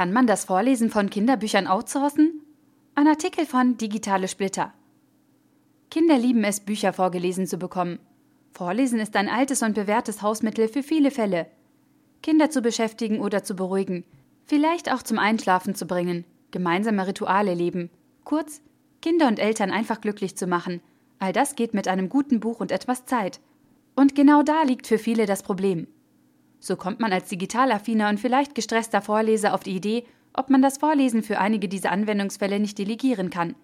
Kann man das Vorlesen von Kinderbüchern outsourcen? Ein Artikel von Digitale Splitter. Kinder lieben es, Bücher vorgelesen zu bekommen. Vorlesen ist ein altes und bewährtes Hausmittel für viele Fälle. Kinder zu beschäftigen oder zu beruhigen, vielleicht auch zum Einschlafen zu bringen, gemeinsame Rituale leben. Kurz, Kinder und Eltern einfach glücklich zu machen. All das geht mit einem guten Buch und etwas Zeit. Und genau da liegt für viele das Problem. So kommt man als digitalaffiner und vielleicht gestresster Vorleser auf die Idee, ob man das Vorlesen für einige dieser Anwendungsfälle nicht delegieren kann.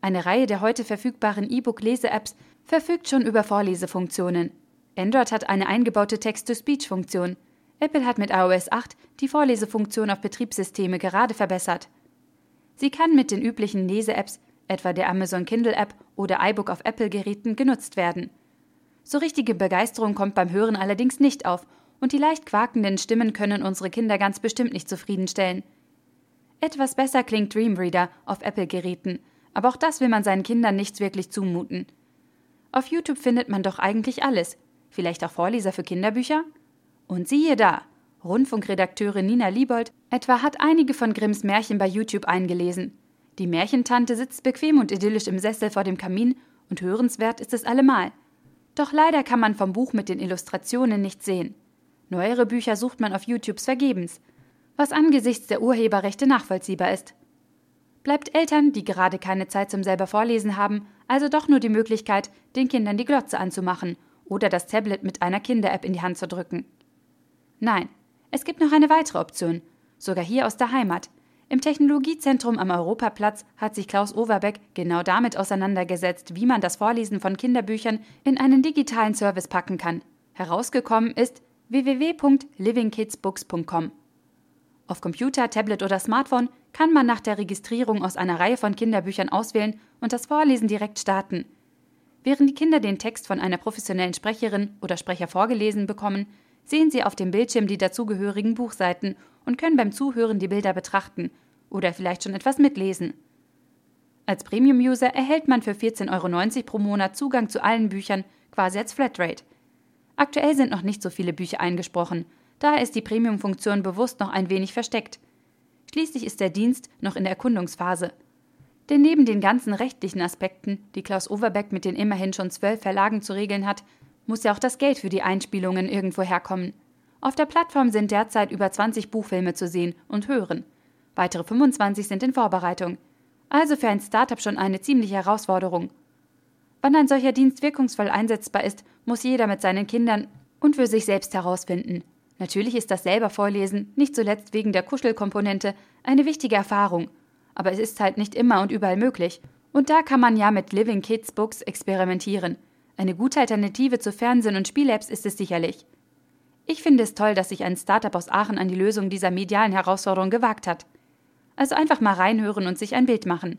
Eine Reihe der heute verfügbaren E-Book-Lese-Apps verfügt schon über Vorlesefunktionen. Android hat eine eingebaute Text-to-Speech-Funktion. Apple hat mit iOS 8 die Vorlesefunktion auf Betriebssysteme gerade verbessert. Sie kann mit den üblichen Lese-Apps, etwa der Amazon Kindle App oder iBook auf Apple-Geräten, genutzt werden. So richtige Begeisterung kommt beim Hören allerdings nicht auf und die leicht quakenden Stimmen können unsere Kinder ganz bestimmt nicht zufriedenstellen. Etwas besser klingt Dreamreader auf Apple-Geräten, aber auch das will man seinen Kindern nicht wirklich zumuten. Auf YouTube findet man doch eigentlich alles. Vielleicht auch Vorleser für Kinderbücher? Und siehe da! Rundfunkredakteurin Nina Liebold etwa hat einige von Grimms Märchen bei YouTube eingelesen. Die Märchentante sitzt bequem und idyllisch im Sessel vor dem Kamin und hörenswert ist es allemal. Doch leider kann man vom Buch mit den Illustrationen nichts sehen. Neuere Bücher sucht man auf YouTubes vergebens, was angesichts der Urheberrechte nachvollziehbar ist. Bleibt Eltern, die gerade keine Zeit zum selber Vorlesen haben, also doch nur die Möglichkeit, den Kindern die Glotze anzumachen oder das Tablet mit einer Kinder-App in die Hand zu drücken. Nein, es gibt noch eine weitere Option, sogar hier aus der Heimat. Im Technologiezentrum am Europaplatz hat sich Klaus Overbeck genau damit auseinandergesetzt, wie man das Vorlesen von Kinderbüchern in einen digitalen Service packen kann. Herausgekommen ist www.livingkidsbooks.com. Auf Computer, Tablet oder Smartphone kann man nach der Registrierung aus einer Reihe von Kinderbüchern auswählen und das Vorlesen direkt starten. Während die Kinder den Text von einer professionellen Sprecherin oder Sprecher vorgelesen bekommen, sehen sie auf dem Bildschirm die dazugehörigen Buchseiten und können beim Zuhören die Bilder betrachten oder vielleicht schon etwas mitlesen. Als Premium-User erhält man für 14,90 Euro pro Monat Zugang zu allen Büchern, quasi als Flatrate. Aktuell sind noch nicht so viele Bücher eingesprochen, daher ist die Premium-Funktion bewusst noch ein wenig versteckt. Schließlich ist der Dienst noch in der Erkundungsphase. Denn neben den ganzen rechtlichen Aspekten, die Klaus Overbeck mit den immerhin schon zwölf Verlagen zu regeln hat, muss ja auch das Geld für die Einspielungen irgendwo herkommen. Auf der Plattform sind derzeit über 20 Buchfilme zu sehen und hören. Weitere 25 sind in Vorbereitung. Also für ein Startup schon eine ziemliche Herausforderung. Wann ein solcher Dienst wirkungsvoll einsetzbar ist, muss jeder mit seinen Kindern und für sich selbst herausfinden. Natürlich ist das selber Vorlesen, nicht zuletzt wegen der Kuschelkomponente, eine wichtige Erfahrung. Aber es ist halt nicht immer und überall möglich. Und da kann man ja mit Living Kids Books experimentieren. Eine gute Alternative zu Fernsehen und Spiel-Apps ist es sicherlich. Ich finde es toll, dass sich ein Startup aus Aachen an die Lösung dieser medialen Herausforderung gewagt hat. Also einfach mal reinhören und sich ein Bild machen.